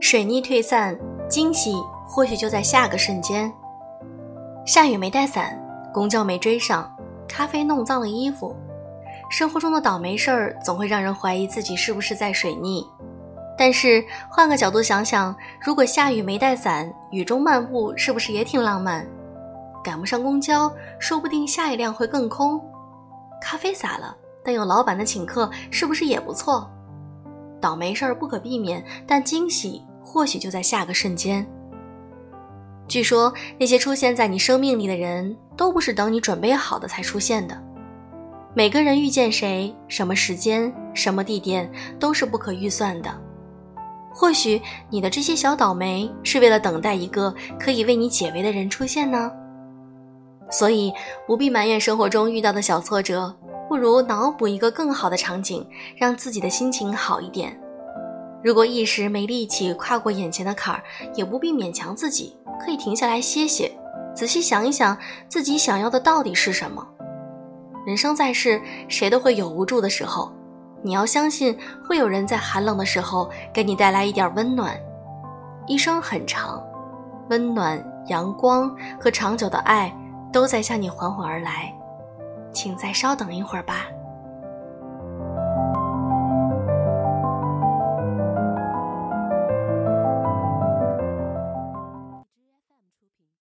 水逆退散，惊喜或许就在下个瞬间。下雨没带伞，公交没追上，咖啡弄脏了衣服。生活中的倒霉事儿总会让人怀疑自己是不是在水逆。但是换个角度想想，如果下雨没带伞，雨中漫步是不是也挺浪漫？赶不上公交，说不定下一辆会更空。咖啡洒了，但有老板的请客，是不是也不错？倒霉事儿不可避免，但惊喜或许就在下个瞬间。据说那些出现在你生命里的人都不是等你准备好的才出现的。每个人遇见谁、什么时间、什么地点都是不可预算的。或许你的这些小倒霉是为了等待一个可以为你解围的人出现呢。所以不必埋怨生活中遇到的小挫折，不如脑补一个更好的场景，让自己的心情好一点。如果一时没力气跨过眼前的坎儿，也不必勉强自己，可以停下来歇歇，仔细想一想自己想要的到底是什么。人生在世，谁都会有无助的时候，你要相信会有人在寒冷的时候给你带来一点温暖。一生很长，温暖、阳光和长久的爱都在向你缓缓而来，请再稍等一会儿吧。